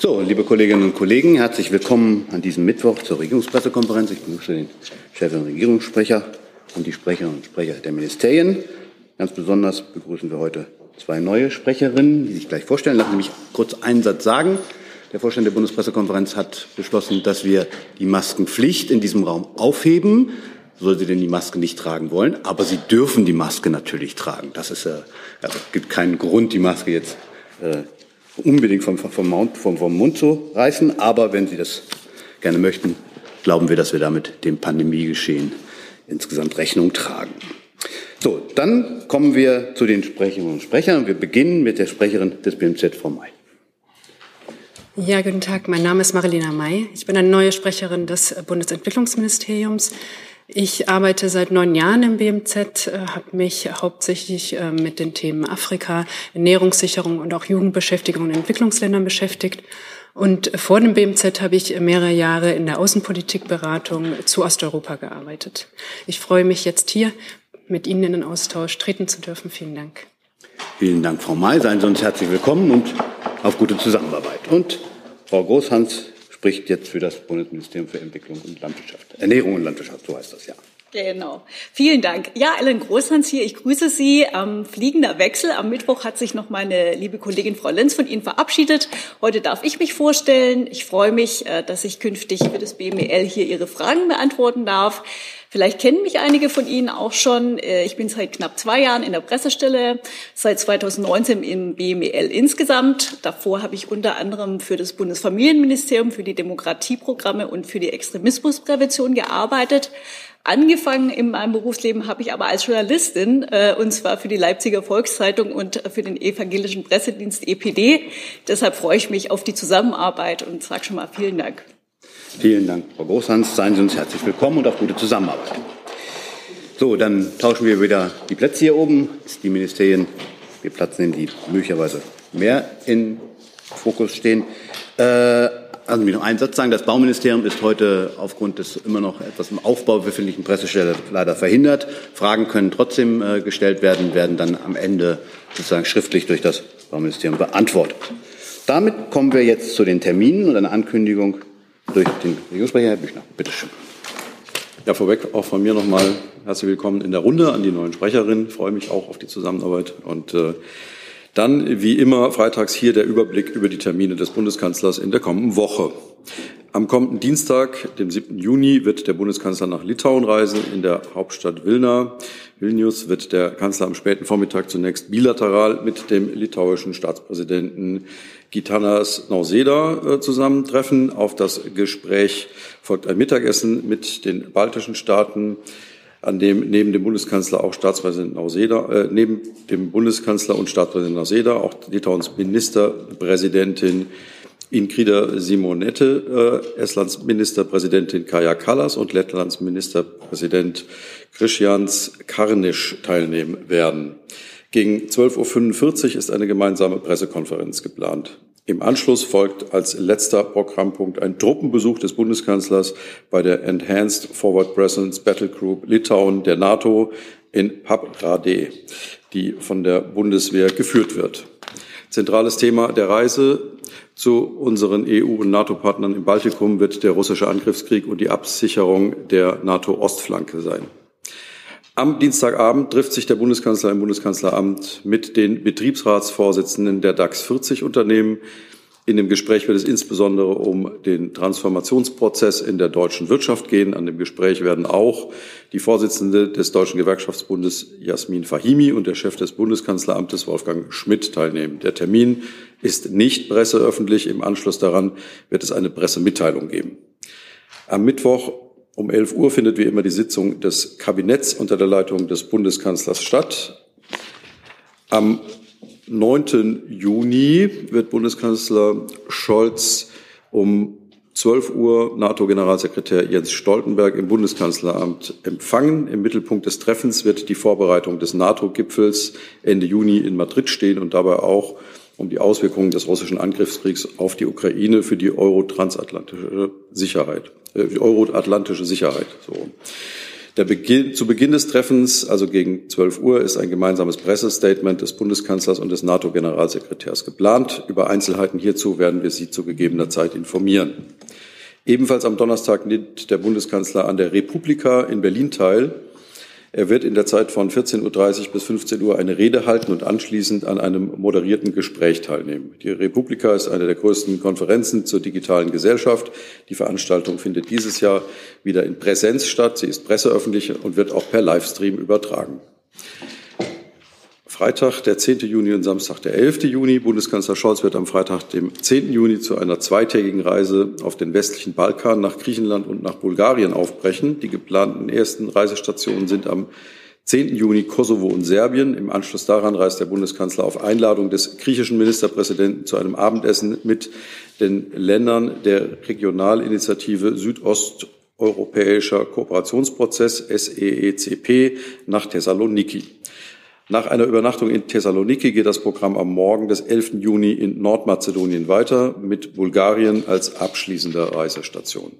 So, liebe Kolleginnen und Kollegen, herzlich willkommen an diesem Mittwoch zur Regierungspressekonferenz. Ich begrüße den Chef und Regierungssprecher und die Sprecherinnen und Sprecher der Ministerien. Ganz besonders begrüßen wir heute zwei neue Sprecherinnen, die sich gleich vorstellen. Lassen Sie mich kurz einen Satz sagen. Der Vorstand der Bundespressekonferenz hat beschlossen, dass wir die Maskenpflicht in diesem Raum aufheben. Soll sie denn die Maske nicht tragen wollen, aber sie dürfen die Maske natürlich tragen. Das ist, äh, also gibt keinen Grund, die Maske jetzt äh, unbedingt vom, vom, Mund, vom, vom Mund zu reißen. Aber wenn Sie das gerne möchten, glauben wir, dass wir damit dem Pandemiegeschehen insgesamt Rechnung tragen. So, dann kommen wir zu den Sprecherinnen und Sprechern. Wir beginnen mit der Sprecherin des BMZ, Frau May. Ja, guten Tag. Mein Name ist Marilena May. Ich bin eine neue Sprecherin des Bundesentwicklungsministeriums. Ich arbeite seit neun Jahren im BMZ, äh, habe mich hauptsächlich äh, mit den Themen Afrika, Ernährungssicherung und auch Jugendbeschäftigung in Entwicklungsländern beschäftigt. Und vor dem BMZ habe ich mehrere Jahre in der Außenpolitikberatung zu Osteuropa gearbeitet. Ich freue mich jetzt hier mit Ihnen in den Austausch treten zu dürfen. Vielen Dank. Vielen Dank, Frau May. Seien Sie uns herzlich willkommen und auf gute Zusammenarbeit. Und Frau Großhans spricht jetzt für das Bundesministerium für Entwicklung und Landwirtschaft. Ernährung und Landwirtschaft, so heißt das ja. Genau. Vielen Dank. Ja, Ellen Großhans hier. Ich grüße Sie. Am fliegender Wechsel. Am Mittwoch hat sich noch meine liebe Kollegin Frau Lenz von Ihnen verabschiedet. Heute darf ich mich vorstellen. Ich freue mich, äh, dass ich künftig für das BML hier Ihre Fragen beantworten darf. Vielleicht kennen mich einige von Ihnen auch schon. Äh, ich bin seit knapp zwei Jahren in der Pressestelle, seit 2019 im BMEL insgesamt. Davor habe ich unter anderem für das Bundesfamilienministerium, für die Demokratieprogramme und für die Extremismusprävention gearbeitet. Angefangen in meinem Berufsleben habe ich aber als Journalistin, äh, und zwar für die Leipziger Volkszeitung und für den evangelischen Pressedienst EPD. Deshalb freue ich mich auf die Zusammenarbeit und sage schon mal vielen Dank. Vielen Dank, Frau Großhans. Seien Sie uns herzlich willkommen und auf gute Zusammenarbeit. So, dann tauschen wir wieder die Plätze hier oben. Die Ministerien, wir Platz nehmen, die möglicherweise mehr in Fokus stehen. Äh, also mir noch einen Satz sagen. Das Bauministerium ist heute aufgrund des immer noch etwas im Aufbau befindlichen Pressestelle leider verhindert. Fragen können trotzdem äh, gestellt werden, werden dann am Ende sozusagen schriftlich durch das Bauministerium beantwortet. Damit kommen wir jetzt zu den Terminen und einer Ankündigung durch den Regierungssprecher, Herr Büchner. Bitte schön. Ja, vorweg auch von mir nochmal herzlich willkommen in der Runde an die neuen Sprecherinnen. Ich freue mich auch auf die Zusammenarbeit. Und äh, dann, wie immer, freitags hier der Überblick über die Termine des Bundeskanzlers in der kommenden Woche. Am kommenden Dienstag, dem 7. Juni, wird der Bundeskanzler nach Litauen reisen, in der Hauptstadt Vilna. Vilnius wird der Kanzler am späten Vormittag zunächst bilateral mit dem litauischen Staatspräsidenten Gitanas Nauseda äh, zusammentreffen. Auf das Gespräch folgt ein Mittagessen mit den baltischen Staaten, an dem neben dem Bundeskanzler auch Staatspräsident Nauseda, äh, neben dem Bundeskanzler und Staatspräsident Nauseda auch Litauens Ministerpräsidentin Ingrida Simonette, äh, Estlands Ministerpräsidentin Kaja Kallas und Lettlands Ministerpräsident Christians Karnisch teilnehmen werden. Gegen 12.45 Uhr ist eine gemeinsame Pressekonferenz geplant. Im Anschluss folgt als letzter Programmpunkt ein Truppenbesuch des Bundeskanzlers bei der Enhanced Forward Presence Battle Group Litauen der NATO in Paprade, die von der Bundeswehr geführt wird. Zentrales Thema der Reise zu unseren EU- und NATO-Partnern im Baltikum wird der russische Angriffskrieg und die Absicherung der NATO-Ostflanke sein. Am Dienstagabend trifft sich der Bundeskanzler im Bundeskanzleramt mit den Betriebsratsvorsitzenden der DAX 40 Unternehmen. In dem Gespräch wird es insbesondere um den Transformationsprozess in der deutschen Wirtschaft gehen. An dem Gespräch werden auch die Vorsitzende des Deutschen Gewerkschaftsbundes Jasmin Fahimi und der Chef des Bundeskanzleramtes Wolfgang Schmidt teilnehmen. Der Termin ist nicht presseöffentlich. Im Anschluss daran wird es eine Pressemitteilung geben. Am Mittwoch um 11 Uhr findet wie immer die Sitzung des Kabinetts unter der Leitung des Bundeskanzlers statt. Am 9. Juni wird Bundeskanzler Scholz um 12 Uhr NATO-Generalsekretär Jens Stoltenberg im Bundeskanzleramt empfangen. Im Mittelpunkt des Treffens wird die Vorbereitung des NATO-Gipfels Ende Juni in Madrid stehen und dabei auch um die Auswirkungen des russischen Angriffskriegs auf die Ukraine für die euro-transatlantische Sicherheit, äh, euro-atlantische Sicherheit. So. Beginn, zu Beginn des Treffens, also gegen 12 Uhr, ist ein gemeinsames Pressestatement des Bundeskanzlers und des NATO-Generalsekretärs geplant. Über Einzelheiten hierzu werden wir Sie zu gegebener Zeit informieren. Ebenfalls am Donnerstag nimmt der Bundeskanzler an der Republika in Berlin teil. Er wird in der Zeit von 14.30 Uhr bis 15 Uhr eine Rede halten und anschließend an einem moderierten Gespräch teilnehmen. Die Republika ist eine der größten Konferenzen zur digitalen Gesellschaft. Die Veranstaltung findet dieses Jahr wieder in Präsenz statt. Sie ist presseöffentlich und wird auch per Livestream übertragen. Freitag, der 10. Juni und Samstag, der 11. Juni. Bundeskanzler Scholz wird am Freitag, dem 10. Juni, zu einer zweitägigen Reise auf den westlichen Balkan nach Griechenland und nach Bulgarien aufbrechen. Die geplanten ersten Reisestationen sind am 10. Juni Kosovo und Serbien. Im Anschluss daran reist der Bundeskanzler auf Einladung des griechischen Ministerpräsidenten zu einem Abendessen mit den Ländern der Regionalinitiative Südosteuropäischer Kooperationsprozess SEECP nach Thessaloniki. Nach einer Übernachtung in Thessaloniki geht das Programm am Morgen des 11. Juni in Nordmazedonien weiter mit Bulgarien als abschließender Reisestation.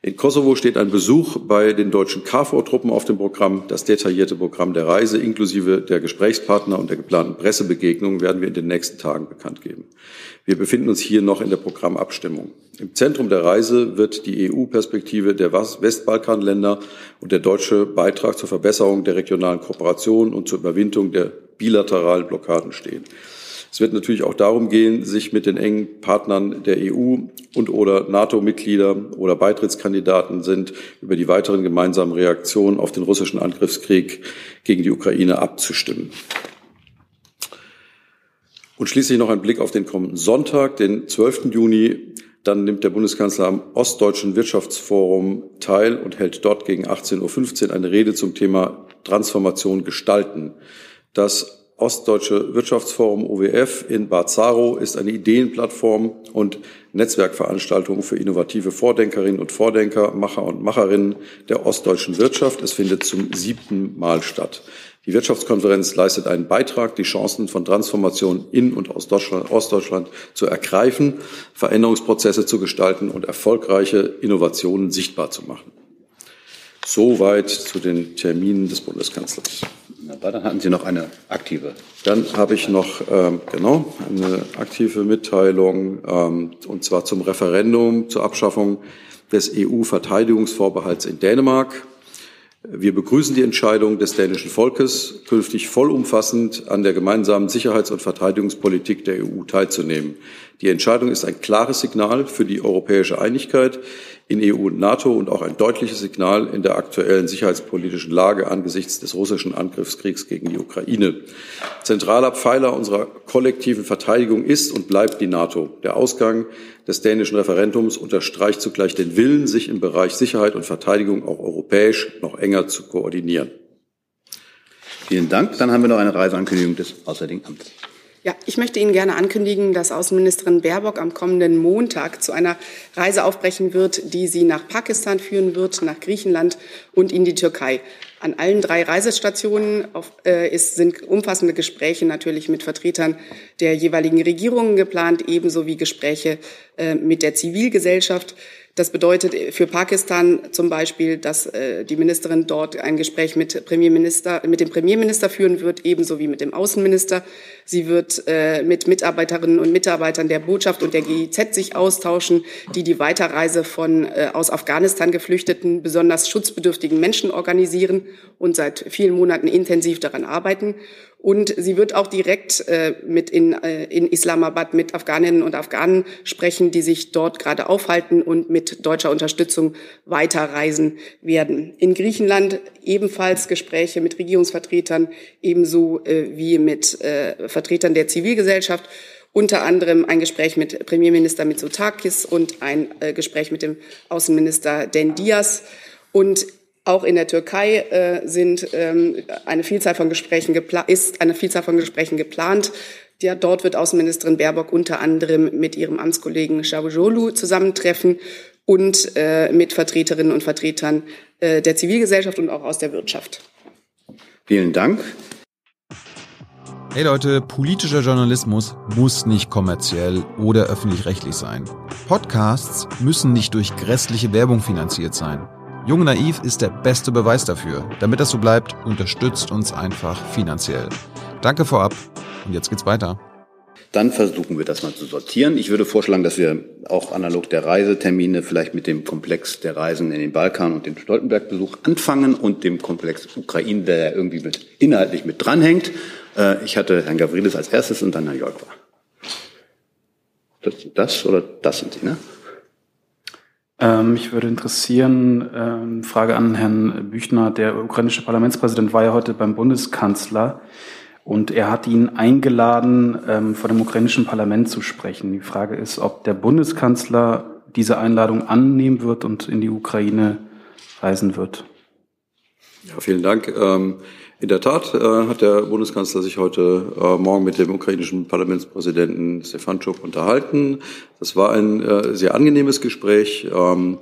In Kosovo steht ein Besuch bei den deutschen KFOR-Truppen auf dem Programm. Das detaillierte Programm der Reise inklusive der Gesprächspartner und der geplanten Pressebegegnung werden wir in den nächsten Tagen bekannt geben. Wir befinden uns hier noch in der Programmabstimmung. Im Zentrum der Reise wird die EU-Perspektive der Westbalkanländer und der deutsche Beitrag zur Verbesserung der regionalen Kooperation und zur Überwindung der bilateralen Blockaden stehen. Es wird natürlich auch darum gehen, sich mit den engen Partnern der EU und oder NATO-Mitglieder oder Beitrittskandidaten sind, über die weiteren gemeinsamen Reaktionen auf den russischen Angriffskrieg gegen die Ukraine abzustimmen. Und schließlich noch ein Blick auf den kommenden Sonntag, den 12. Juni. Dann nimmt der Bundeskanzler am Ostdeutschen Wirtschaftsforum teil und hält dort gegen 18.15 Uhr eine Rede zum Thema Transformation gestalten. Das Ostdeutsche Wirtschaftsforum OWF in Bad Saro ist eine Ideenplattform und Netzwerkveranstaltung für innovative Vordenkerinnen und Vordenker, Macher und Macherinnen der ostdeutschen Wirtschaft. Es findet zum siebten Mal statt. Die Wirtschaftskonferenz leistet einen Beitrag, die Chancen von Transformation in und aus Deutschland, Ostdeutschland zu ergreifen, Veränderungsprozesse zu gestalten und erfolgreiche Innovationen sichtbar zu machen. Soweit zu den Terminen des Bundeskanzlers. Wunderbar, dann hatten Sie noch eine aktive. Dann habe ich noch ähm, genau eine aktive Mitteilung ähm, und zwar zum Referendum zur Abschaffung des EU-Verteidigungsvorbehalts in Dänemark. Wir begrüßen die Entscheidung des dänischen Volkes, künftig vollumfassend an der gemeinsamen Sicherheits- und Verteidigungspolitik der EU teilzunehmen. Die Entscheidung ist ein klares Signal für die europäische Einigkeit in EU und NATO und auch ein deutliches Signal in der aktuellen sicherheitspolitischen Lage angesichts des russischen Angriffskriegs gegen die Ukraine. Zentraler Pfeiler unserer kollektiven Verteidigung ist und bleibt die NATO. Der Ausgang des dänischen Referendums unterstreicht zugleich den Willen, sich im Bereich Sicherheit und Verteidigung auch europäisch noch enger zu koordinieren. Vielen Dank. Dann haben wir noch eine Reiseankündigung des Auswärtigen Amtes. Ja, ich möchte Ihnen gerne ankündigen, dass Außenministerin Baerbock am kommenden Montag zu einer Reise aufbrechen wird, die sie nach Pakistan führen wird, nach Griechenland und in die Türkei. An allen drei Reisestationen auf, äh, ist, sind umfassende Gespräche natürlich mit Vertretern der jeweiligen Regierungen geplant, ebenso wie Gespräche äh, mit der Zivilgesellschaft. Das bedeutet für Pakistan zum Beispiel, dass äh, die Ministerin dort ein Gespräch mit, Premierminister, mit dem Premierminister führen wird, ebenso wie mit dem Außenminister. Sie wird äh, mit Mitarbeiterinnen und Mitarbeitern der Botschaft und der GIZ sich austauschen, die die Weiterreise von äh, aus Afghanistan geflüchteten, besonders schutzbedürftigen Menschen organisieren und seit vielen Monaten intensiv daran arbeiten. Und sie wird auch direkt äh, mit in, äh, in Islamabad mit Afghaninnen und Afghanen sprechen, die sich dort gerade aufhalten und mit deutscher Unterstützung weiterreisen werden. In Griechenland ebenfalls Gespräche mit Regierungsvertretern, ebenso äh, wie mit äh, Vertretern der Zivilgesellschaft unter anderem ein Gespräch mit Premierminister Mitsotakis und ein äh, Gespräch mit dem Außenminister Den Diaz. Und auch in der Türkei äh, sind ähm, eine Vielzahl von Gesprächen ist eine Vielzahl von Gesprächen geplant. Ja, dort wird Außenministerin Baerbock unter anderem mit ihrem Amtskollegen Cavusoglu zusammentreffen und äh, mit Vertreterinnen und Vertretern äh, der Zivilgesellschaft und auch aus der Wirtschaft. Vielen Dank. Hey Leute, politischer Journalismus muss nicht kommerziell oder öffentlich-rechtlich sein. Podcasts müssen nicht durch grässliche Werbung finanziert sein. Jung Naiv ist der beste Beweis dafür. Damit das so bleibt, unterstützt uns einfach finanziell. Danke vorab und jetzt geht's weiter. Dann versuchen wir das mal zu sortieren. Ich würde vorschlagen, dass wir auch analog der Reisetermine vielleicht mit dem Komplex der Reisen in den Balkan und dem Stoltenberg-Besuch anfangen und dem Komplex Ukraine, der irgendwie mit, inhaltlich mit dranhängt. Äh, ich hatte Herrn Gavrilis als erstes und dann Herrn Jolkwa. Das, das oder das sind Sie, ne? Ähm, mich würde interessieren, ähm, Frage an Herrn Büchner. Der ukrainische Parlamentspräsident war ja heute beim Bundeskanzler und er hat ihn eingeladen, ähm, vor dem ukrainischen Parlament zu sprechen. Die Frage ist, ob der Bundeskanzler diese Einladung annehmen wird und in die Ukraine reisen wird. Ja, vielen Dank. Ähm, in der Tat äh, hat der Bundeskanzler sich heute äh, Morgen mit dem ukrainischen Parlamentspräsidenten Stefanschuk unterhalten. Das war ein äh, sehr angenehmes Gespräch. Ähm,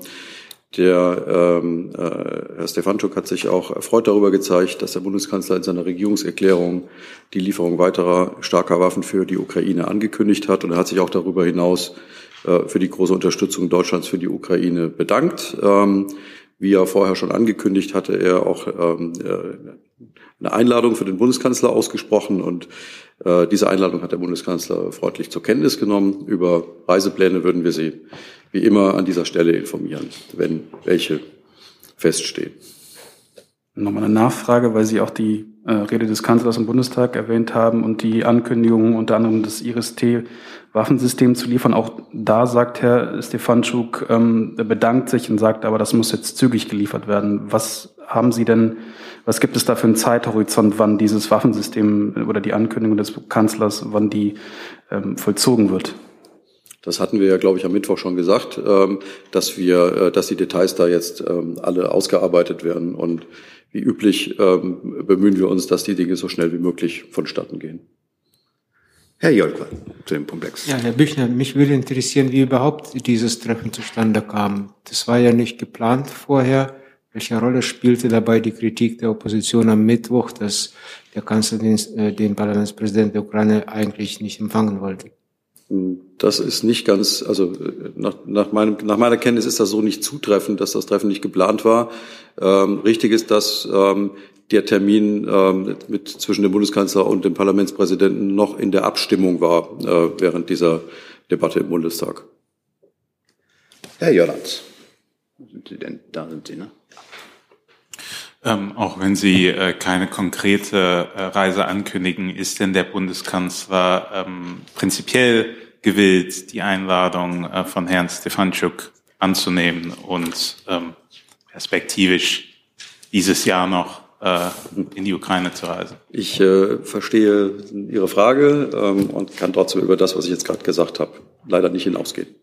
der ähm, äh, Herr Stefanschuk hat sich auch erfreut darüber gezeigt, dass der Bundeskanzler in seiner Regierungserklärung die Lieferung weiterer starker Waffen für die Ukraine angekündigt hat. Und er hat sich auch darüber hinaus für die große Unterstützung Deutschlands für die Ukraine bedankt. Wie er vorher schon angekündigt hatte, er auch ähm, äh, eine Einladung für den Bundeskanzler ausgesprochen und äh, diese Einladung hat der Bundeskanzler freundlich zur Kenntnis genommen. Über Reisepläne würden wir Sie wie immer an dieser Stelle informieren, wenn welche feststehen. Nochmal eine Nachfrage, weil Sie auch die äh, Rede des Kanzlers im Bundestag erwähnt haben und die Ankündigung unter anderem des IRIS-T Waffensystem zu liefern. Auch da sagt Herr Stefanschuk, ähm, bedankt sich und sagt, aber das muss jetzt zügig geliefert werden. Was haben Sie denn, was gibt es da für einen Zeithorizont, wann dieses Waffensystem oder die Ankündigung des Kanzlers, wann die ähm, vollzogen wird? Das hatten wir ja, glaube ich, am Mittwoch schon gesagt, ähm, dass wir, äh, dass die Details da jetzt ähm, alle ausgearbeitet werden und wie üblich ähm, bemühen wir uns, dass die Dinge so schnell wie möglich vonstatten gehen. Herr Jolkwa zu dem Komplex. Ja, Herr Büchner, mich würde interessieren, wie überhaupt dieses Treffen zustande kam. Das war ja nicht geplant vorher. Welche Rolle spielte dabei die Kritik der Opposition am Mittwoch, dass der Kanzler den, äh, den Parlamentspräsident der Ukraine eigentlich nicht empfangen wollte? Das ist nicht ganz, also nach, nach, meinem, nach meiner Kenntnis ist das so nicht zutreffend, dass das Treffen nicht geplant war. Ähm, richtig ist, dass ähm, der Termin ähm, mit, zwischen dem Bundeskanzler und dem Parlamentspräsidenten noch in der Abstimmung war äh, während dieser Debatte im Bundestag. Herr Jollands, sind Sie denn, da sind Sie, ne? Ähm, auch wenn Sie äh, keine konkrete äh, Reise ankündigen, ist denn der Bundeskanzler ähm, prinzipiell gewillt, die Einladung äh, von Herrn Stefanschuk anzunehmen und ähm, perspektivisch dieses Jahr noch äh, in die Ukraine zu reisen? Ich äh, verstehe Ihre Frage ähm, und kann trotzdem über das, was ich jetzt gerade gesagt habe, leider nicht hinausgehen.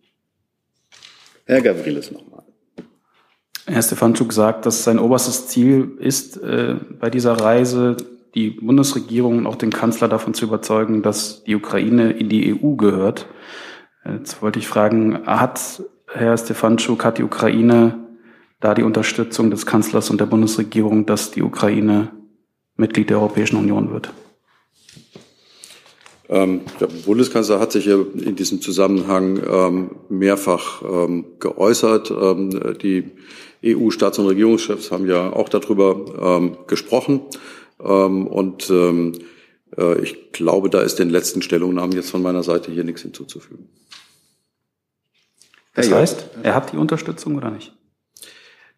Herr Gavrilis nochmal. Herr Stefanschuk sagt, dass sein oberstes Ziel ist, äh, bei dieser Reise die Bundesregierung und auch den Kanzler davon zu überzeugen, dass die Ukraine in die EU gehört. Jetzt wollte ich fragen, hat Herr Stefanschuk, hat die Ukraine da die Unterstützung des Kanzlers und der Bundesregierung, dass die Ukraine Mitglied der Europäischen Union wird? Ähm, der Bundeskanzler hat sich in diesem Zusammenhang ähm, mehrfach ähm, geäußert. Die EU-Staats- und Regierungschefs haben ja auch darüber gesprochen. Ähm, und ähm, äh, ich glaube, da ist den letzten Stellungnahmen jetzt von meiner Seite hier nichts hinzuzufügen. Das heißt, er hat die Unterstützung oder nicht?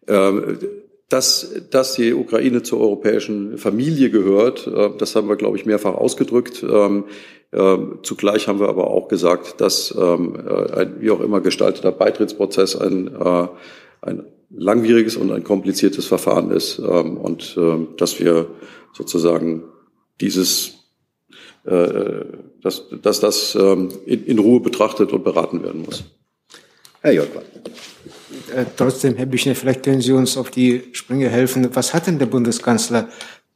Ähm, dass, dass die Ukraine zur europäischen Familie gehört, äh, das haben wir, glaube ich, mehrfach ausgedrückt. Ähm, äh, zugleich haben wir aber auch gesagt, dass ähm, äh, ein wie auch immer gestalteter Beitrittsprozess ein, ein langwieriges und ein kompliziertes Verfahren ist und dass wir sozusagen dieses, dass, dass das in, in Ruhe betrachtet und beraten werden muss. Herr Jolkwa. Äh, trotzdem, Herr Büchner, vielleicht können Sie uns auf die Sprünge helfen. Was hat denn der Bundeskanzler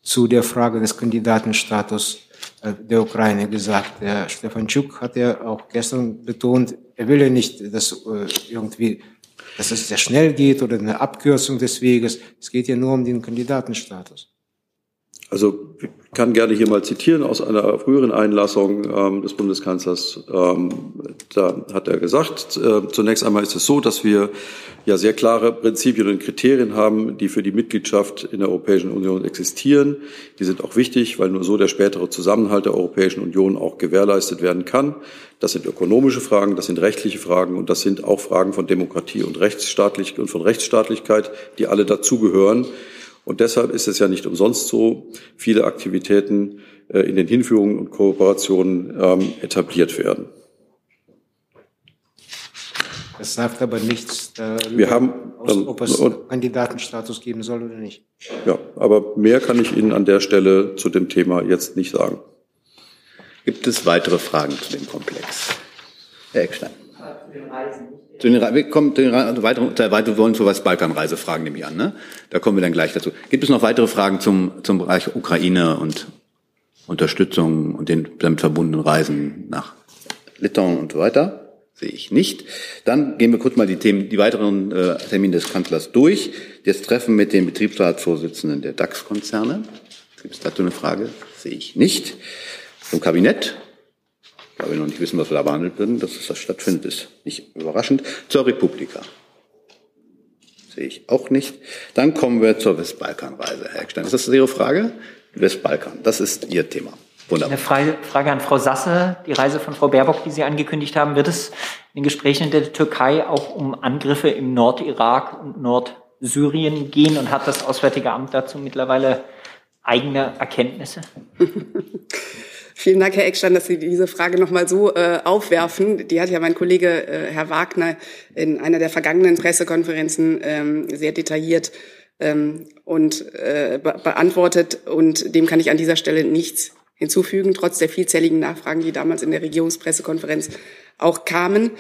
zu der Frage des Kandidatenstatus äh, der Ukraine gesagt? Herr Stefanschuk hat ja auch gestern betont, er will ja nicht, dass äh, irgendwie, dass es sehr schnell geht oder eine Abkürzung des Weges. Es geht ja nur um den Kandidatenstatus. Also ich kann gerne hier mal zitieren aus einer früheren Einlassung ähm, des Bundeskanzlers. Ähm, da hat er gesagt, äh, zunächst einmal ist es so, dass wir ja sehr klare Prinzipien und Kriterien haben, die für die Mitgliedschaft in der Europäischen Union existieren. Die sind auch wichtig, weil nur so der spätere Zusammenhalt der Europäischen Union auch gewährleistet werden kann. Das sind ökonomische Fragen, das sind rechtliche Fragen und das sind auch Fragen von Demokratie und Rechtsstaatlichkeit und von Rechtsstaatlichkeit, die alle dazugehören. Und deshalb ist es ja nicht umsonst so, viele Aktivitäten äh, in den Hinführungen und Kooperationen ähm, etabliert werden. Das sagt aber nichts darüber, Wir haben, aus, ob es Kandidatenstatus geben soll oder nicht. Ja, aber mehr kann ich Ihnen an der Stelle zu dem Thema jetzt nicht sagen. Gibt es weitere Fragen zu dem Komplex? Herr Eckstein. Zu den, wir kommen zu den weiteren, wir wollen zur Westbalkanreise fragen, nehme ich an. Ne? Da kommen wir dann gleich dazu. Gibt es noch weitere Fragen zum, zum Bereich Ukraine und Unterstützung und den damit verbundenen Reisen nach Litauen und so weiter? Sehe ich nicht. Dann gehen wir kurz mal die Themen, die weiteren äh, Termine des Kanzlers durch. Das Treffen mit den Betriebsratsvorsitzenden der DAX-Konzerne. Gibt es dazu eine Frage? Sehe ich nicht. Zum Kabinett weil wir noch nicht wissen, was wir da behandelt werden, dass das stattfindet, ist nicht überraschend. Zur Republika. Sehe ich auch nicht. Dann kommen wir zur Westbalkanreise, Herr Eckstein. Ist das Ihre Frage? Westbalkan, das ist Ihr Thema. Wunderbar. Eine Frage an Frau Sasse. Die Reise von Frau Baerbock, die Sie angekündigt haben, wird es in den Gesprächen in der Türkei auch um Angriffe im Nordirak und Nordsyrien gehen? Und hat das Auswärtige Amt dazu mittlerweile eigene Erkenntnisse? Vielen Dank, Herr Eckstein, dass Sie diese Frage noch mal so äh, aufwerfen. Die hat ja mein Kollege äh, Herr Wagner in einer der vergangenen Pressekonferenzen ähm, sehr detailliert ähm, und äh, be beantwortet. Und dem kann ich an dieser Stelle nichts hinzufügen, trotz der vielzähligen Nachfragen, die damals in der Regierungspressekonferenz auch kamen.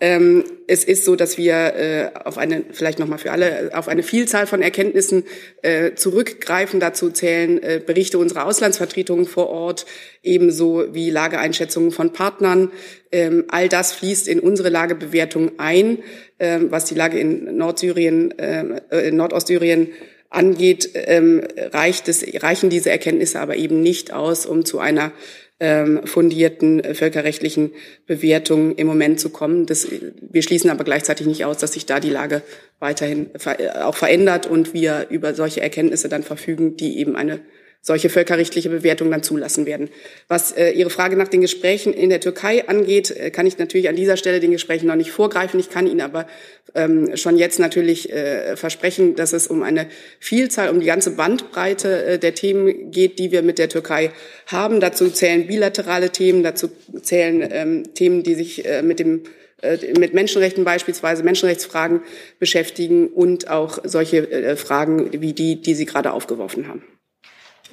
Ähm, es ist so, dass wir äh, auf eine, vielleicht nochmal für alle, auf eine Vielzahl von Erkenntnissen äh, zurückgreifen. Dazu zählen äh, Berichte unserer Auslandsvertretungen vor Ort, ebenso wie Lageeinschätzungen von Partnern. Ähm, all das fließt in unsere Lagebewertung ein, ähm, was die Lage in Nordsyrien, äh, in Nordostsyrien angeht, ähm, reicht es, reichen diese Erkenntnisse aber eben nicht aus, um zu einer ähm, fundierten äh, völkerrechtlichen Bewertung im Moment zu kommen. Das, wir schließen aber gleichzeitig nicht aus, dass sich da die Lage weiterhin ver äh, auch verändert und wir über solche Erkenntnisse dann verfügen, die eben eine solche völkerrechtliche Bewertung dann zulassen werden. Was äh, Ihre Frage nach den Gesprächen in der Türkei angeht, äh, kann ich natürlich an dieser Stelle den Gesprächen noch nicht vorgreifen. Ich kann Ihnen aber ähm, schon jetzt natürlich äh, versprechen, dass es um eine Vielzahl, um die ganze Bandbreite äh, der Themen geht, die wir mit der Türkei haben. Dazu zählen bilaterale Themen, dazu zählen ähm, Themen, die sich äh, mit dem äh, mit Menschenrechten beispielsweise, Menschenrechtsfragen beschäftigen und auch solche äh, Fragen wie die, die Sie gerade aufgeworfen haben.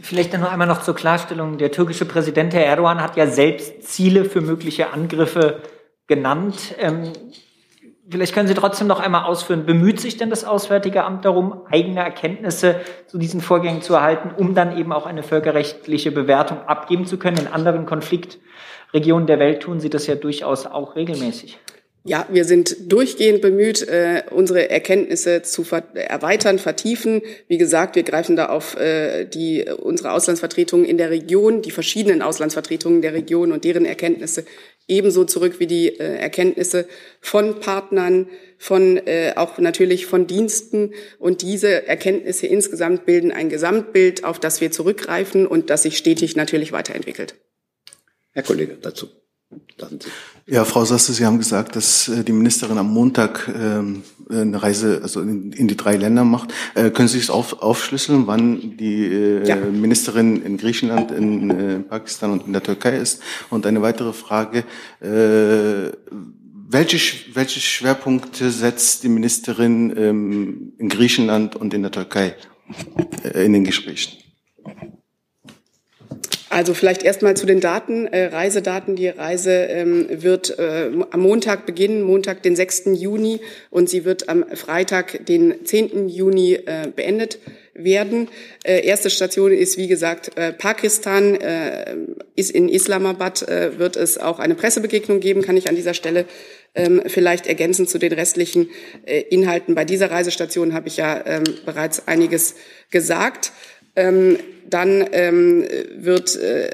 Vielleicht dann noch einmal noch zur Klarstellung. Der türkische Präsident, Herr Erdogan, hat ja selbst Ziele für mögliche Angriffe genannt. Ähm, vielleicht können Sie trotzdem noch einmal ausführen, bemüht sich denn das Auswärtige Amt darum, eigene Erkenntnisse zu diesen Vorgängen zu erhalten, um dann eben auch eine völkerrechtliche Bewertung abgeben zu können? In anderen Konfliktregionen der Welt tun Sie das ja durchaus auch regelmäßig. Ja, wir sind durchgehend bemüht, äh, unsere Erkenntnisse zu erweitern, vertiefen. Wie gesagt, wir greifen da auf äh, die, unsere Auslandsvertretungen in der Region, die verschiedenen Auslandsvertretungen der Region und deren Erkenntnisse ebenso zurück wie die äh, Erkenntnisse von Partnern, von äh, auch natürlich von Diensten. Und diese Erkenntnisse insgesamt bilden ein Gesamtbild, auf das wir zurückgreifen und das sich stetig natürlich weiterentwickelt. Herr Kollege, dazu. Ja, Frau Sasse, Sie haben gesagt, dass äh, die Ministerin am Montag ähm, eine Reise also in, die drei Länder macht. Äh, können Sie es auf, aufschlüsseln, wann die äh, ja. Ministerin in Griechenland, in Pakistan und in der Türkei ist? Und eine weitere Frage. Welche, welche Schwerpunkte setzt die Ministerin ähm, in Griechenland und in der Türkei in den Gesprächen? Also vielleicht erstmal zu den Daten, äh, Reisedaten. Die Reise ähm, wird äh, am Montag beginnen, Montag, den 6. Juni, und sie wird am Freitag, den 10. Juni äh, beendet werden. Äh, erste Station ist, wie gesagt, äh, Pakistan. Äh, ist in Islamabad äh, wird es auch eine Pressebegegnung geben, kann ich an dieser Stelle ähm, vielleicht ergänzen zu den restlichen äh, Inhalten. Bei dieser Reisestation habe ich ja ähm, bereits einiges gesagt. Ähm, dann ähm, wird äh,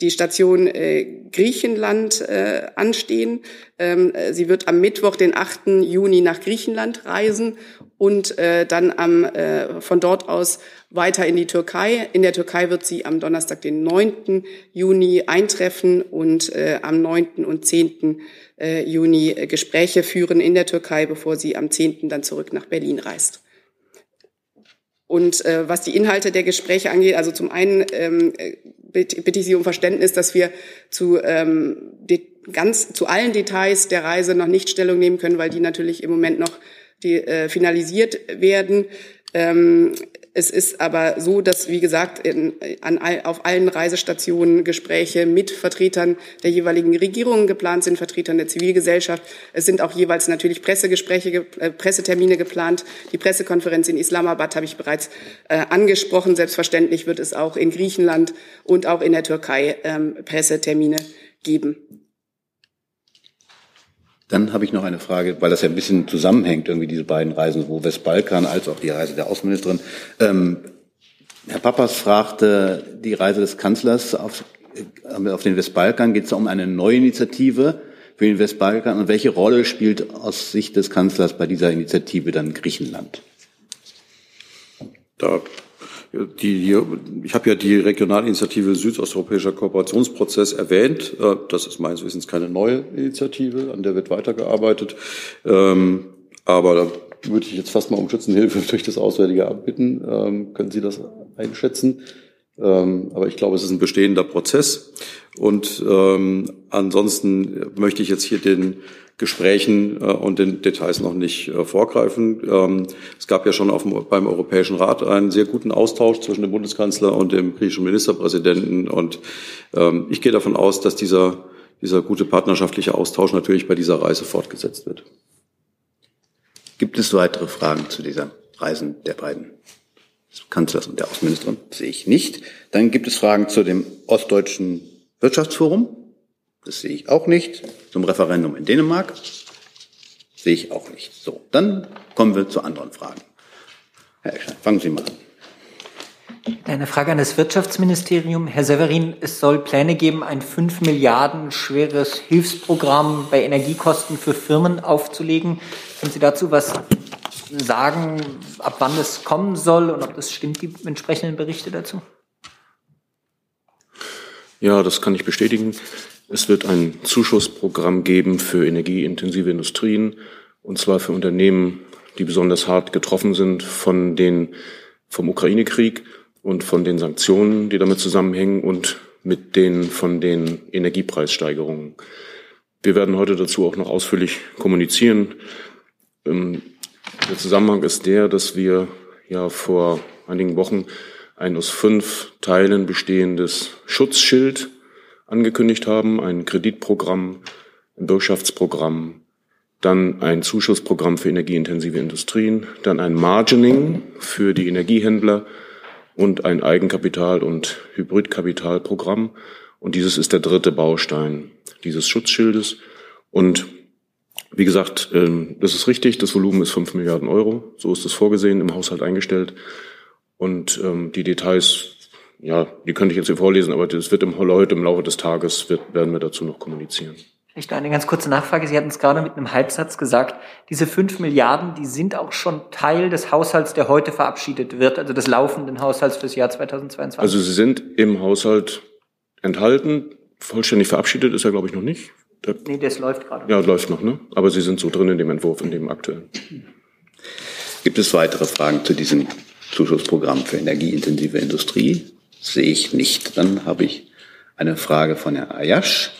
die Station äh, Griechenland äh, anstehen. Ähm, sie wird am Mittwoch, den 8. Juni, nach Griechenland reisen und äh, dann am, äh, von dort aus weiter in die Türkei. In der Türkei wird sie am Donnerstag, den 9. Juni eintreffen und äh, am 9. und 10. Äh, Juni äh, Gespräche führen in der Türkei, bevor sie am 10. dann zurück nach Berlin reist. Und äh, was die Inhalte der Gespräche angeht, also zum einen ähm, bitte, ich Sie um Verständnis, dass wir zu ähm, ganz zu allen Details der Reise noch nicht Stellung nehmen können, weil die natürlich im Moment noch die, äh, finalisiert werden. Ähm, es ist aber so, dass, wie gesagt, in, an, auf allen Reisestationen Gespräche mit Vertretern der jeweiligen Regierungen geplant sind, Vertretern der Zivilgesellschaft. Es sind auch jeweils natürlich Pressegespräche, äh, Pressetermine geplant. Die Pressekonferenz in Islamabad habe ich bereits äh, angesprochen. Selbstverständlich wird es auch in Griechenland und auch in der Türkei ähm, Pressetermine geben. Dann habe ich noch eine Frage, weil das ja ein bisschen zusammenhängt, irgendwie diese beiden Reisen, sowohl Westbalkan als auch die Reise der Außenministerin. Ähm, Herr Pappas fragte die Reise des Kanzlers auf, äh, auf den Westbalkan. Geht es um eine neue Initiative für den Westbalkan? Und welche Rolle spielt aus Sicht des Kanzlers bei dieser Initiative dann Griechenland? Da die, ich habe ja die Regionalinitiative Südosteuropäischer Kooperationsprozess erwähnt. Äh, das ist meines Wissens keine neue Initiative, an der wird weitergearbeitet. Ähm, aber da würde ich jetzt fast mal um Schützenhilfe durch das Auswärtige Amt bitten. Ähm, können Sie das einschätzen? Ähm, aber ich glaube, es ist ein bestehender Prozess. Und ansonsten möchte ich jetzt hier den Gesprächen äh, und den Details noch nicht äh, vorgreifen. Ähm, es gab ja schon auf dem, beim Europäischen Rat einen sehr guten Austausch zwischen dem Bundeskanzler und dem griechischen Ministerpräsidenten. Und ähm, ich gehe davon aus, dass dieser, dieser gute partnerschaftliche Austausch natürlich bei dieser Reise fortgesetzt wird. Gibt es weitere Fragen zu dieser Reisen der beiden des Kanzlers und der Außenministerin? Sehe ich nicht. Dann gibt es Fragen zu dem Ostdeutschen Wirtschaftsforum. Das sehe ich auch nicht. Zum Referendum in Dänemark sehe ich auch nicht. So, dann kommen wir zu anderen Fragen. Herr Eschner, fangen Sie mal an. Eine Frage an das Wirtschaftsministerium. Herr Severin, es soll Pläne geben, ein 5 Milliarden schweres Hilfsprogramm bei Energiekosten für Firmen aufzulegen. Können Sie dazu was sagen, ab wann es kommen soll und ob das stimmt, die entsprechenden Berichte dazu? Ja, das kann ich bestätigen. Es wird ein Zuschussprogramm geben für energieintensive Industrien, und zwar für Unternehmen, die besonders hart getroffen sind von den, vom Ukraine-Krieg und von den Sanktionen, die damit zusammenhängen und mit den von den Energiepreissteigerungen. Wir werden heute dazu auch noch ausführlich kommunizieren. Ähm, der Zusammenhang ist der, dass wir ja vor einigen Wochen ein aus fünf Teilen bestehendes Schutzschild angekündigt haben, ein Kreditprogramm, ein Bürgschaftsprogramm, dann ein Zuschussprogramm für energieintensive Industrien, dann ein Margining für die Energiehändler und ein Eigenkapital- und Hybridkapitalprogramm. Und dieses ist der dritte Baustein dieses Schutzschildes. Und wie gesagt, ähm, das ist richtig, das Volumen ist fünf Milliarden Euro. So ist es vorgesehen, im Haushalt eingestellt. Und ähm, die Details ja, die könnte ich jetzt hier vorlesen, aber das wird im, heute im Laufe des Tages wird, werden wir dazu noch kommunizieren. Vielleicht eine ganz kurze Nachfrage. Sie hatten es gerade mit einem Halbsatz gesagt. Diese fünf Milliarden, die sind auch schon Teil des Haushalts, der heute verabschiedet wird, also des laufenden Haushalts fürs Jahr 2022. Also sie sind im Haushalt enthalten. Vollständig verabschiedet ist er, glaube ich, noch nicht. Der, nee, das läuft gerade. Ja, läuft noch, ne? Aber sie sind so drin in dem Entwurf, in dem aktuellen. Gibt es weitere Fragen zu diesem Zuschussprogramm für energieintensive Industrie? sehe ich nicht. Dann habe ich eine Frage von Herrn Ayash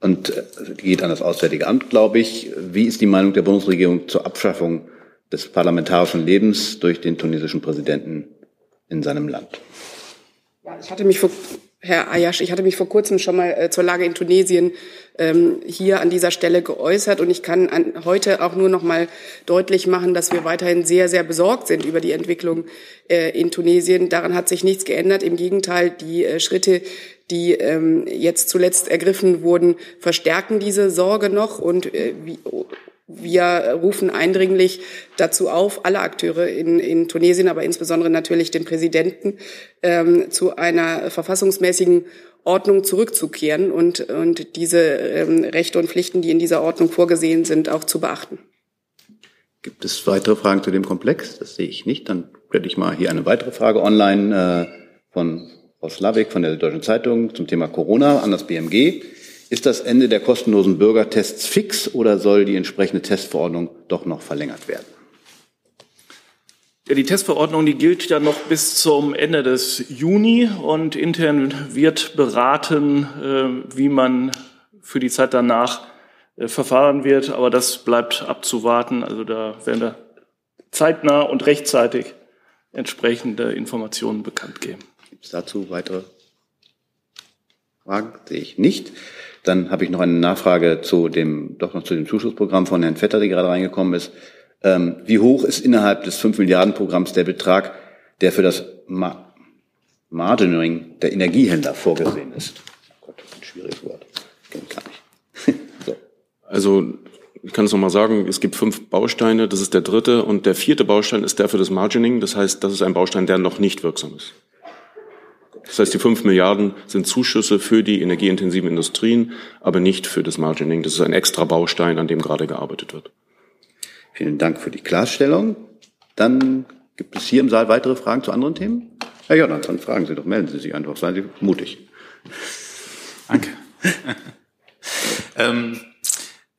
und äh, die geht an das Auswärtige Amt, glaube ich. Wie ist die Meinung der Bundesregierung zur Abschaffung des parlamentarischen Lebens durch den tunesischen Präsidenten in seinem Land? Ja, ich hatte mich vor Herr Ayash, ich hatte mich vor kurzem schon mal äh, zur Lage in Tunesien ähm, hier an dieser Stelle geäußert und ich kann an, heute auch nur noch mal deutlich machen, dass wir weiterhin sehr, sehr besorgt sind über die Entwicklung äh, in Tunesien. Daran hat sich nichts geändert. Im Gegenteil, die äh, Schritte, die ähm, jetzt zuletzt ergriffen wurden, verstärken diese Sorge noch und äh, wie, wir rufen eindringlich dazu auf, alle Akteure in, in Tunesien, aber insbesondere natürlich den Präsidenten, ähm, zu einer verfassungsmäßigen Ordnung zurückzukehren und, und diese ähm, Rechte und Pflichten, die in dieser Ordnung vorgesehen sind, auch zu beachten. Gibt es weitere Fragen zu dem Komplex? Das sehe ich nicht. Dann werde ich mal hier eine weitere Frage online äh, von Frau Slavik von der Deutschen Zeitung zum Thema Corona an das BMG. Ist das Ende der kostenlosen Bürgertests fix oder soll die entsprechende Testverordnung doch noch verlängert werden? Ja, die Testverordnung, die gilt ja noch bis zum Ende des Juni und intern wird beraten, äh, wie man für die Zeit danach äh, verfahren wird. Aber das bleibt abzuwarten. Also da werden wir zeitnah und rechtzeitig entsprechende Informationen bekannt geben. Gibt es dazu weitere Fragen? Sehe ich nicht. Dann habe ich noch eine Nachfrage zu dem, doch noch zu dem Zuschussprogramm von Herrn Vetter, der gerade reingekommen ist. Ähm, wie hoch ist innerhalb des 5 Milliarden Programms der Betrag, der für das Ma Margining der Energiehändler vorgesehen ist? Oh Gott, ein schwieriges Wort. Kennt gar nicht. so. Also, ich kann es nochmal sagen, es gibt fünf Bausteine, das ist der dritte und der vierte Baustein ist der für das Margining. Das heißt, das ist ein Baustein, der noch nicht wirksam ist. Das heißt, die fünf Milliarden sind Zuschüsse für die energieintensiven Industrien, aber nicht für das Margining. Das ist ein extra Baustein, an dem gerade gearbeitet wird. Vielen Dank für die Klarstellung. Dann gibt es hier im Saal weitere Fragen zu anderen Themen? Herr Jordan, dann fragen Sie doch, melden Sie sich einfach, seien Sie mutig. Danke. ähm, äh,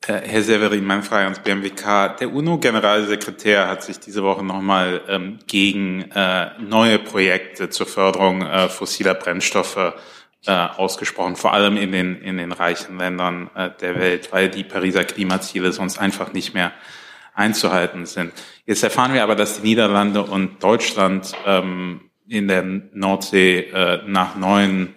Herr Severin, meine Frage ans BMWK. Der UNO-Generalsekretär hat sich diese Woche nochmal ähm, gegen äh, neue Projekte zur Förderung äh, fossiler Brennstoffe äh, ausgesprochen, vor allem in den, in den reichen Ländern äh, der Welt, weil die Pariser Klimaziele sonst einfach nicht mehr einzuhalten sind. Jetzt erfahren wir aber, dass die Niederlande und Deutschland ähm, in der Nordsee äh, nach neuen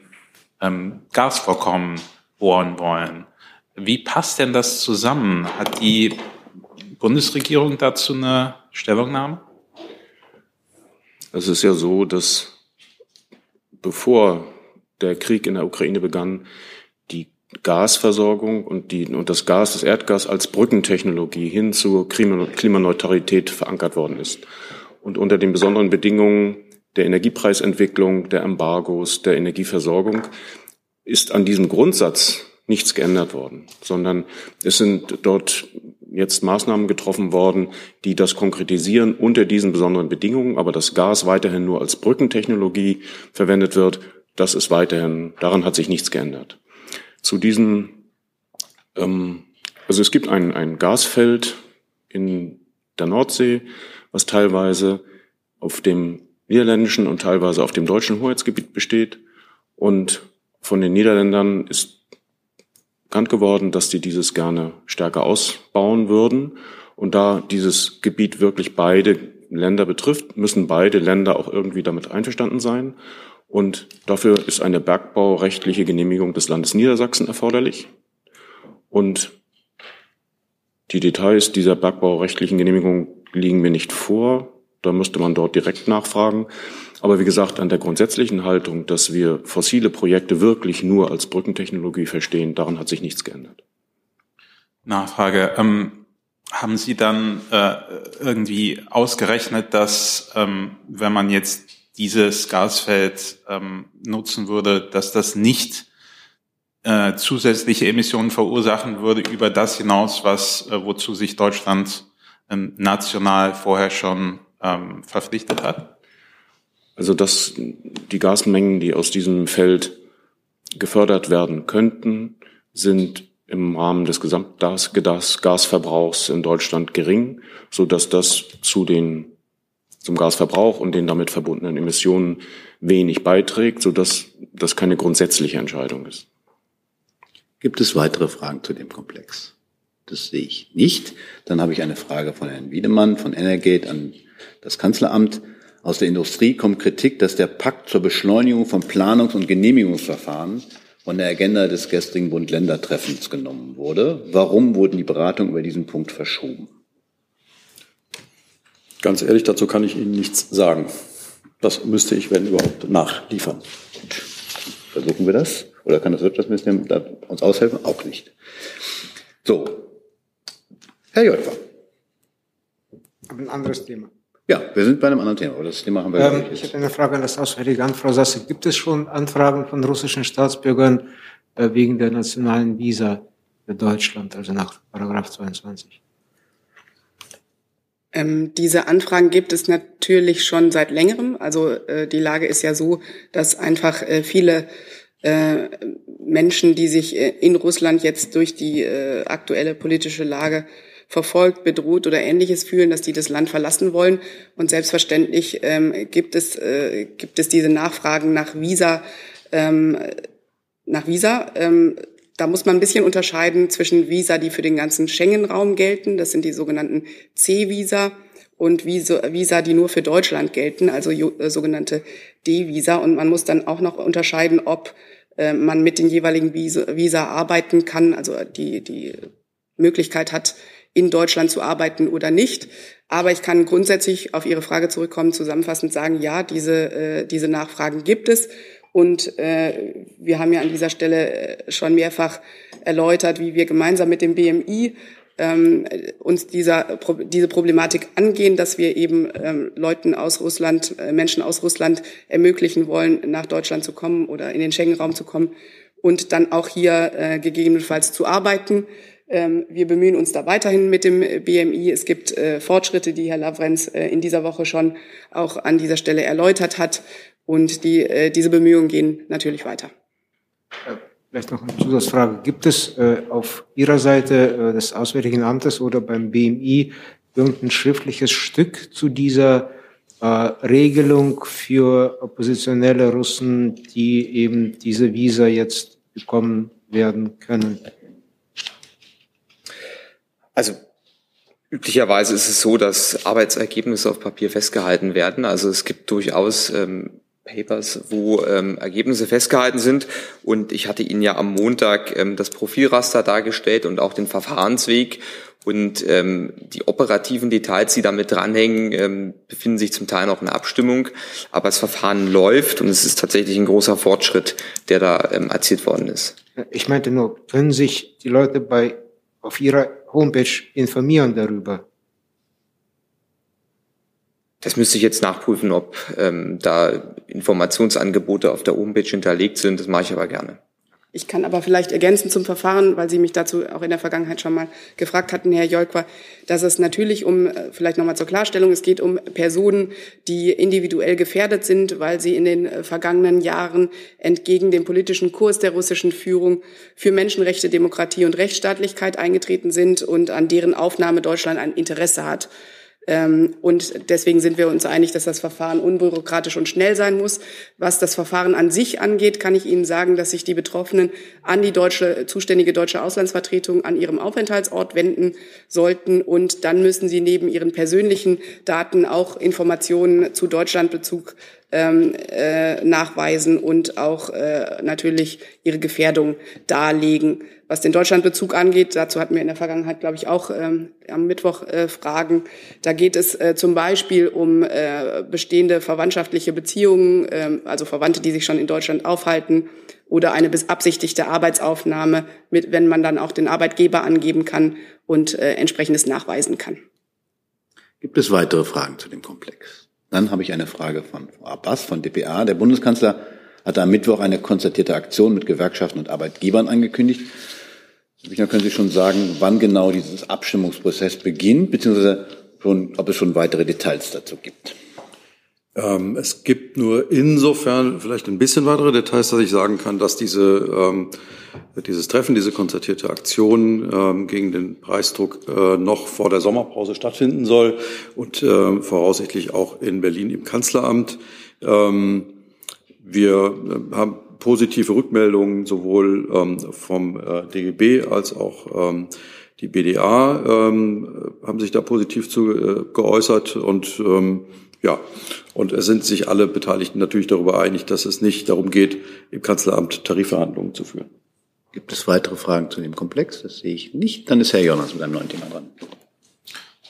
ähm, Gasvorkommen bohren wollen. Wie passt denn das zusammen? Hat die Bundesregierung dazu eine Stellungnahme? Es ist ja so, dass bevor der Krieg in der Ukraine begann, die Gasversorgung und, die, und das Gas, das Erdgas als Brückentechnologie hin zur Klimaneutralität verankert worden ist. Und unter den besonderen Bedingungen der Energiepreisentwicklung, der Embargos, der Energieversorgung ist an diesem Grundsatz nichts geändert worden, sondern es sind dort jetzt Maßnahmen getroffen worden, die das konkretisieren unter diesen besonderen Bedingungen, aber das Gas weiterhin nur als Brückentechnologie verwendet wird, das ist weiterhin, daran hat sich nichts geändert. Zu diesen, ähm, also es gibt ein, ein Gasfeld in der Nordsee, was teilweise auf dem niederländischen und teilweise auf dem deutschen Hoheitsgebiet besteht. Und von den Niederländern ist bekannt geworden, dass die dieses gerne stärker ausbauen würden. Und da dieses Gebiet wirklich beide Länder betrifft, müssen beide Länder auch irgendwie damit einverstanden sein. Und dafür ist eine bergbaurechtliche Genehmigung des Landes Niedersachsen erforderlich. Und die Details dieser bergbaurechtlichen Genehmigung liegen mir nicht vor. Da müsste man dort direkt nachfragen. Aber wie gesagt, an der grundsätzlichen Haltung, dass wir fossile Projekte wirklich nur als Brückentechnologie verstehen, daran hat sich nichts geändert. Nachfrage. Ähm, haben Sie dann äh, irgendwie ausgerechnet, dass ähm, wenn man jetzt dieses Gasfeld ähm, nutzen würde, dass das nicht äh, zusätzliche Emissionen verursachen würde über das hinaus, was äh, wozu sich Deutschland ähm, national vorher schon ähm, verpflichtet hat? Also dass die Gasmengen, die aus diesem Feld gefördert werden könnten, sind im Rahmen des Gesamtgasverbrauchs in Deutschland gering, so dass das zu den zum Gasverbrauch und den damit verbundenen Emissionen wenig beiträgt, so dass das keine grundsätzliche Entscheidung ist. Gibt es weitere Fragen zu dem Komplex? Das sehe ich nicht. Dann habe ich eine Frage von Herrn Wiedemann von Energate an das Kanzleramt. Aus der Industrie kommt Kritik, dass der Pakt zur Beschleunigung von Planungs- und Genehmigungsverfahren von der Agenda des gestrigen Bund-Länder-Treffens genommen wurde. Warum wurden die Beratungen über diesen Punkt verschoben? Ganz ehrlich, dazu kann ich Ihnen nichts sagen. Das müsste ich, wenn überhaupt, nachliefern. Versuchen wir das? Oder kann das Wirtschaftsministerium uns aushelfen? Auch nicht. So. Herr Jolfer. Ein anderes Thema. Ja, wir sind bei einem anderen Thema, aber das Thema haben wir. Ähm, ich habe eine Frage an das Auswärtige Amt, Frau Sasse. Gibt es schon Anfragen von russischen Staatsbürgern äh, wegen der nationalen Visa für Deutschland, also nach Paragraph 22? Ähm, diese Anfragen gibt es natürlich schon seit längerem. Also äh, die Lage ist ja so, dass einfach äh, viele äh, Menschen, die sich äh, in Russland jetzt durch die äh, aktuelle politische Lage verfolgt, bedroht oder ähnliches fühlen, dass die das Land verlassen wollen. Und selbstverständlich ähm, gibt, es, äh, gibt es diese Nachfragen nach Visa. Ähm, nach Visa. Ähm, da muss man ein bisschen unterscheiden zwischen Visa, die für den ganzen Schengen-Raum gelten, das sind die sogenannten C-Visa, und Visa, die nur für Deutschland gelten, also äh, sogenannte D-Visa. Und man muss dann auch noch unterscheiden, ob äh, man mit den jeweiligen Visa, arbeiten kann, also die, die Möglichkeit hat, in Deutschland zu arbeiten oder nicht. Aber ich kann grundsätzlich auf Ihre Frage zurückkommen, zusammenfassend sagen, ja, diese, äh, diese Nachfragen gibt es. Und äh, wir haben ja an dieser Stelle äh, schon mehrfach erläutert, wie wir gemeinsam mit dem BMI ähm, uns dieser, diese Problematik angehen, dass wir eben ähm, Leuten aus Russland, äh, Menschen aus Russland ermöglichen wollen, nach Deutschland zu kommen oder in den Schengen-Raum zu kommen und dann auch hier äh, gegebenenfalls zu arbeiten. Ähm, wir bemühen uns da weiterhin mit dem BMI. Es gibt äh, Fortschritte, die Herr Lavrenz äh, in dieser Woche schon auch an dieser Stelle erläutert hat. Und die, äh, diese Bemühungen gehen natürlich weiter. Vielleicht noch eine Zusatzfrage. Gibt es auf Ihrer Seite des Auswärtigen Amtes oder beim BMI irgendein schriftliches Stück zu dieser Regelung für oppositionelle Russen, die eben diese Visa jetzt bekommen werden können? Also üblicherweise ist es so, dass Arbeitsergebnisse auf Papier festgehalten werden. Also es gibt durchaus ähm, Papers, wo ähm, Ergebnisse festgehalten sind. Und ich hatte Ihnen ja am Montag ähm, das Profilraster dargestellt und auch den Verfahrensweg. Und ähm, die operativen Details, die damit dranhängen, ähm, befinden sich zum Teil noch in Abstimmung. Aber das Verfahren läuft und es ist tatsächlich ein großer Fortschritt, der da ähm, erzielt worden ist. Ich meinte nur, können sich die Leute bei auf ihrer Homepage informieren darüber? Das müsste ich jetzt nachprüfen, ob ähm, da Informationsangebote auf der Homepage hinterlegt sind. Das mache ich aber gerne. Ich kann aber vielleicht ergänzen zum Verfahren, weil Sie mich dazu auch in der Vergangenheit schon mal gefragt hatten, Herr Jolkwa, dass es natürlich um, äh, vielleicht nochmal zur Klarstellung, es geht um Personen, die individuell gefährdet sind, weil sie in den äh, vergangenen Jahren entgegen dem politischen Kurs der russischen Führung für Menschenrechte, Demokratie und Rechtsstaatlichkeit eingetreten sind und an deren Aufnahme Deutschland ein Interesse hat. Ähm, und deswegen sind wir uns einig, dass das Verfahren unbürokratisch und schnell sein muss. Was das Verfahren an sich angeht, kann ich Ihnen sagen, dass sich die Betroffenen an die deutsche, zuständige deutsche Auslandsvertretung an ihrem Aufenthaltsort wenden sollten. Und dann müssen sie neben ihren persönlichen Daten auch Informationen zu Deutschlandbezug ähm, äh, nachweisen und auch äh, natürlich ihre Gefährdung darlegen. Was den Deutschlandbezug angeht, dazu hatten wir in der Vergangenheit, glaube ich, auch ähm, am Mittwoch äh, Fragen. Da geht es äh, zum Beispiel um äh, bestehende verwandtschaftliche Beziehungen, äh, also Verwandte, die sich schon in Deutschland aufhalten, oder eine beabsichtigte Arbeitsaufnahme, mit, wenn man dann auch den Arbeitgeber angeben kann und äh, entsprechendes nachweisen kann. Gibt es weitere Fragen zu dem Komplex? Dann habe ich eine Frage von Frau Abbas von dpa. Der Bundeskanzler hat am Mittwoch eine konzertierte Aktion mit Gewerkschaften und Arbeitgebern angekündigt. Herr können Sie schon sagen, wann genau dieses Abstimmungsprozess beginnt, beziehungsweise schon, ob es schon weitere Details dazu gibt? Ähm, es gibt nur insofern vielleicht ein bisschen weitere Details, dass ich sagen kann, dass diese, ähm, dieses Treffen, diese konzertierte Aktion ähm, gegen den Preisdruck äh, noch vor der Sommerpause stattfinden soll und äh, voraussichtlich auch in Berlin im Kanzleramt. Wir äh, haben positive Rückmeldungen sowohl vom DGB als auch die BDA ähm, haben sich da positiv zu äh, geäußert und ja, und es sind sich alle Beteiligten natürlich darüber einig, dass es nicht darum geht, im Kanzleramt Tarifverhandlungen zu führen. Gibt es weitere Fragen zu dem Komplex? Das sehe ich nicht. Dann ist Herr Jonas mit einem neuen Thema dran.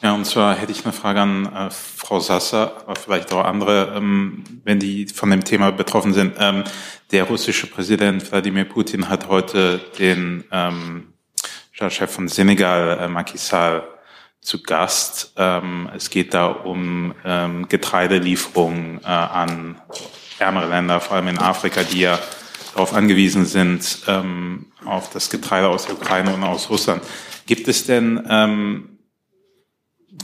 Ja, und zwar hätte ich eine Frage an äh, Frau Sasser, aber vielleicht auch andere, ähm, wenn die von dem Thema betroffen sind. Ähm, der russische Präsident Wladimir Putin hat heute den ähm, Chef von Senegal, äh, Macky Sall, zu Gast. Ähm, es geht da um ähm, Getreidelieferungen äh, an ärmere Länder, vor allem in Afrika, die ja darauf angewiesen sind, ähm, auf das Getreide aus der Ukraine und aus Russland. Gibt es denn ähm,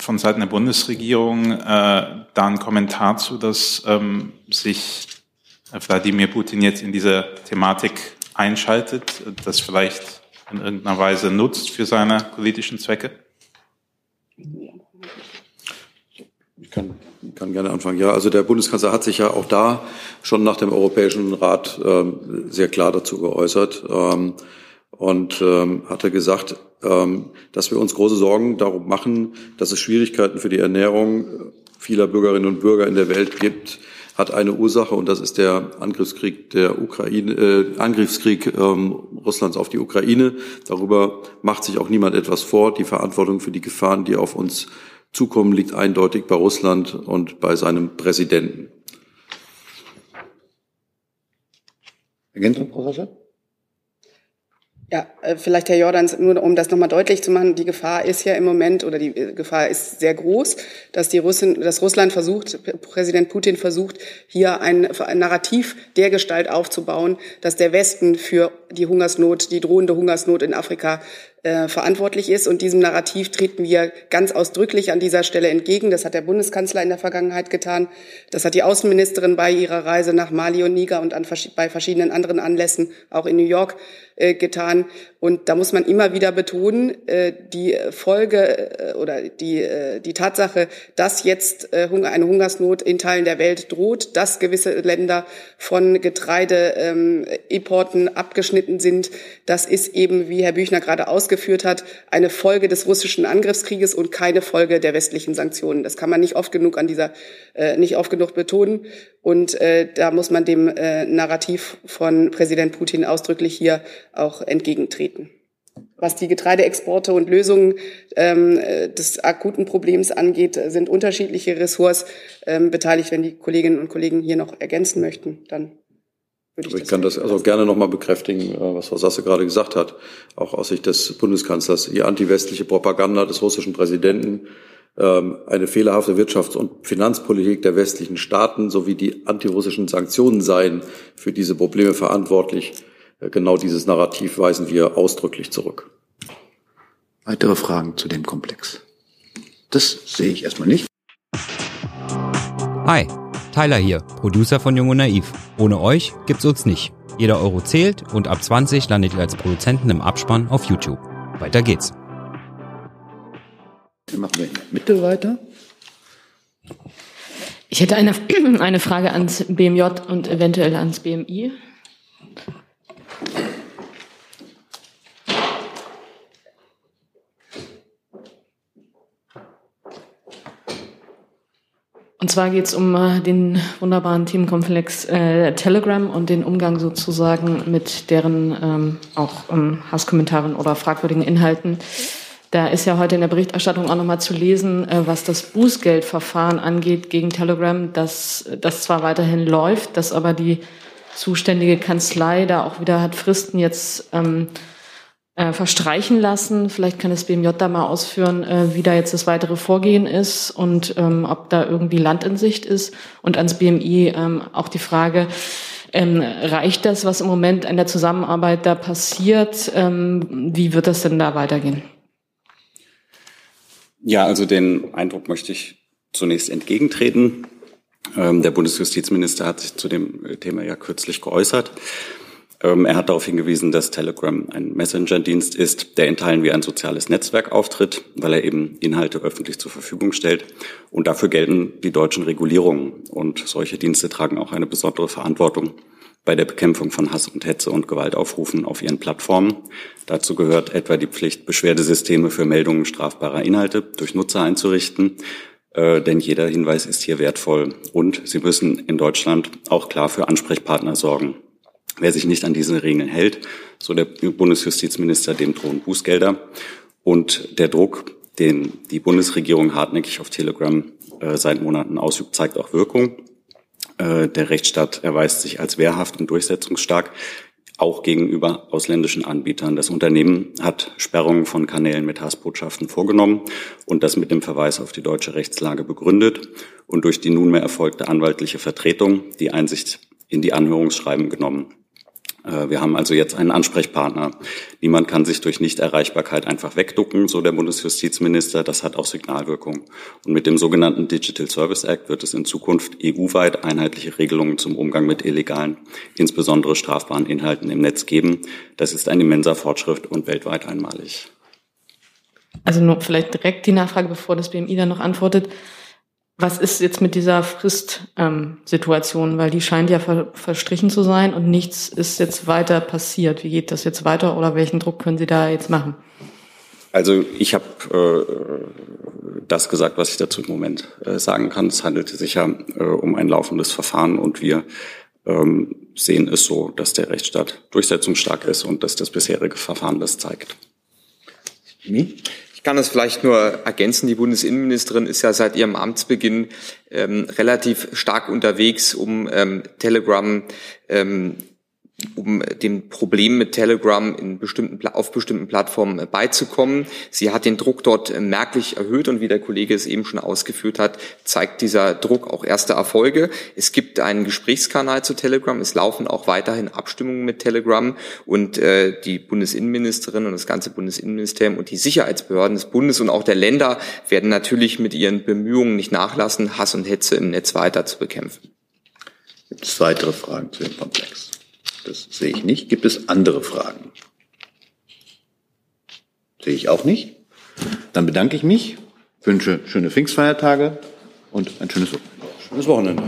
von Seiten der Bundesregierung äh, da einen Kommentar zu, dass ähm, sich Wladimir Putin jetzt in diese Thematik einschaltet, das vielleicht in irgendeiner Weise nutzt für seine politischen Zwecke? Kann, kann gerne anfangen. Ja, also der Bundeskanzler hat sich ja auch da schon nach dem Europäischen Rat ähm, sehr klar dazu geäußert ähm, und ähm, hatte gesagt, ähm, dass wir uns große Sorgen darum machen, dass es Schwierigkeiten für die Ernährung vieler Bürgerinnen und Bürger in der Welt gibt, hat eine Ursache und das ist der Angriffskrieg der Ukraine, äh, Angriffskrieg ähm, Russlands auf die Ukraine. Darüber macht sich auch niemand etwas vor. Die Verantwortung für die Gefahren, die auf uns zukommen, liegt eindeutig bei Russland und bei seinem Präsidenten. Ergänzung, Professor? Ja, äh, vielleicht Herr Jordans, nur um das nochmal deutlich zu machen, die Gefahr ist ja im Moment oder die äh, Gefahr ist sehr groß, dass die Russen, dass Russland versucht, Präsident Putin versucht, hier ein, ein Narrativ der Gestalt aufzubauen, dass der Westen für die Hungersnot, die drohende Hungersnot in Afrika äh, verantwortlich ist. Und diesem Narrativ treten wir ganz ausdrücklich an dieser Stelle entgegen. Das hat der Bundeskanzler in der Vergangenheit getan. Das hat die Außenministerin bei ihrer Reise nach Mali und Niger und an, bei verschiedenen anderen Anlässen auch in New York äh, getan. Und da muss man immer wieder betonen, äh, die Folge äh, oder die, äh, die Tatsache, dass jetzt eine Hungersnot in Teilen der Welt droht, dass gewisse Länder von Getreideimporten ähm, abgeschnitten sind, das ist eben, wie Herr Büchner gerade ausgeführt ausgeführt hat, eine Folge des russischen Angriffskrieges und keine Folge der westlichen Sanktionen. Das kann man nicht oft genug an dieser, äh, nicht oft genug betonen. Und äh, da muss man dem äh, Narrativ von Präsident Putin ausdrücklich hier auch entgegentreten. Was die Getreideexporte und Lösungen ähm, des akuten Problems angeht, sind unterschiedliche Ressorts ähm, beteiligt. Wenn die Kolleginnen und Kollegen hier noch ergänzen möchten, dann würde ich, ich kann das also gerne nochmal bekräftigen, äh, was Frau Sasse gerade gesagt hat, auch aus Sicht des Bundeskanzlers. Die antiwestliche Propaganda des russischen Präsidenten, ähm, eine fehlerhafte Wirtschafts- und Finanzpolitik der westlichen Staaten sowie die antirussischen Sanktionen seien für diese Probleme verantwortlich. Äh, genau dieses Narrativ weisen wir ausdrücklich zurück. Weitere Fragen zu dem Komplex? Das sehe ich erstmal nicht. Hi. Tyler hier, Producer von Jung und Naiv. Ohne euch gibt's uns nicht. Jeder Euro zählt und ab 20 landet ihr als Produzenten im Abspann auf YouTube. Weiter geht's. Dann machen wir in der Mitte weiter. Ich hätte eine, eine Frage ans BMJ und eventuell ans BMI. Und zwar geht es um äh, den wunderbaren Themenkomplex äh, Telegram und den Umgang sozusagen mit deren ähm, auch ähm, Hasskommentaren oder fragwürdigen Inhalten. Da ist ja heute in der Berichterstattung auch nochmal zu lesen, äh, was das Bußgeldverfahren angeht gegen Telegram, dass das zwar weiterhin läuft, dass aber die zuständige Kanzlei da auch wieder hat Fristen jetzt ähm, äh, verstreichen lassen. Vielleicht kann das BMJ da mal ausführen, äh, wie da jetzt das weitere Vorgehen ist und ähm, ob da irgendwie Land in Sicht ist. Und ans BMI ähm, auch die Frage, ähm, reicht das, was im Moment an der Zusammenarbeit da passiert? Ähm, wie wird das denn da weitergehen? Ja, also den Eindruck möchte ich zunächst entgegentreten. Ähm, der Bundesjustizminister hat sich zu dem Thema ja kürzlich geäußert. Ähm, er hat darauf hingewiesen, dass Telegram ein Messenger-Dienst ist, der in Teilen wie ein soziales Netzwerk auftritt, weil er eben Inhalte öffentlich zur Verfügung stellt. Und dafür gelten die deutschen Regulierungen. Und solche Dienste tragen auch eine besondere Verantwortung bei der Bekämpfung von Hass und Hetze und Gewaltaufrufen auf ihren Plattformen. Dazu gehört etwa die Pflicht, Beschwerdesysteme für Meldungen strafbarer Inhalte durch Nutzer einzurichten. Äh, denn jeder Hinweis ist hier wertvoll. Und sie müssen in Deutschland auch klar für Ansprechpartner sorgen. Wer sich nicht an diese Regeln hält, so der Bundesjustizminister, dem drohen Bußgelder. Und der Druck, den die Bundesregierung hartnäckig auf Telegram äh, seit Monaten ausübt, zeigt auch Wirkung. Äh, der Rechtsstaat erweist sich als wehrhaft und durchsetzungsstark. auch gegenüber ausländischen Anbietern. Das Unternehmen hat Sperrungen von Kanälen mit Hassbotschaften vorgenommen und das mit dem Verweis auf die deutsche Rechtslage begründet und durch die nunmehr erfolgte anwaltliche Vertretung die Einsicht in die Anhörungsschreiben genommen. Äh, wir haben also jetzt einen Ansprechpartner. Niemand kann sich durch Nichterreichbarkeit einfach wegducken, so der Bundesjustizminister. Das hat auch Signalwirkung. Und mit dem sogenannten Digital Service Act wird es in Zukunft EU-weit einheitliche Regelungen zum Umgang mit illegalen, insbesondere strafbaren Inhalten im Netz geben. Das ist ein immenser Fortschritt und weltweit einmalig. Also nur vielleicht direkt die Nachfrage, bevor das BMI dann noch antwortet. Was ist jetzt mit dieser Fristsituation? Ähm, Weil die scheint ja ver verstrichen zu sein und nichts ist jetzt weiter passiert. Wie geht das jetzt weiter oder welchen Druck können Sie da jetzt machen? Also ich habe äh, das gesagt, was ich dazu im Moment äh, sagen kann. Es handelte sich ja äh, um ein laufendes Verfahren und wir ähm, sehen es so, dass der Rechtsstaat durchsetzungsstark ist und dass das bisherige Verfahren das zeigt. Hm? Ich kann das vielleicht nur ergänzen. Die Bundesinnenministerin ist ja seit ihrem Amtsbeginn ähm, relativ stark unterwegs, um ähm, Telegram ähm, um dem Problem mit Telegram in bestimmten, auf bestimmten Plattformen äh, beizukommen. Sie hat den Druck dort äh, merklich erhöht und wie der Kollege es eben schon ausgeführt hat, zeigt dieser Druck auch erste Erfolge. Es gibt einen Gesprächskanal zu Telegram. Es laufen auch weiterhin Abstimmungen mit Telegram und äh, die Bundesinnenministerin und das ganze Bundesinnenministerium und die Sicherheitsbehörden des Bundes und auch der Länder werden natürlich mit ihren Bemühungen nicht nachlassen, Hass und Hetze im Netz weiter zu bekämpfen. Gibt es weitere Fragen zu dem Komplex? Das sehe ich nicht. Gibt es andere Fragen? Sehe ich auch nicht. Dann bedanke ich mich, wünsche schöne Pfingstfeiertage und ein schönes Wochenende. Schönes Wochenende.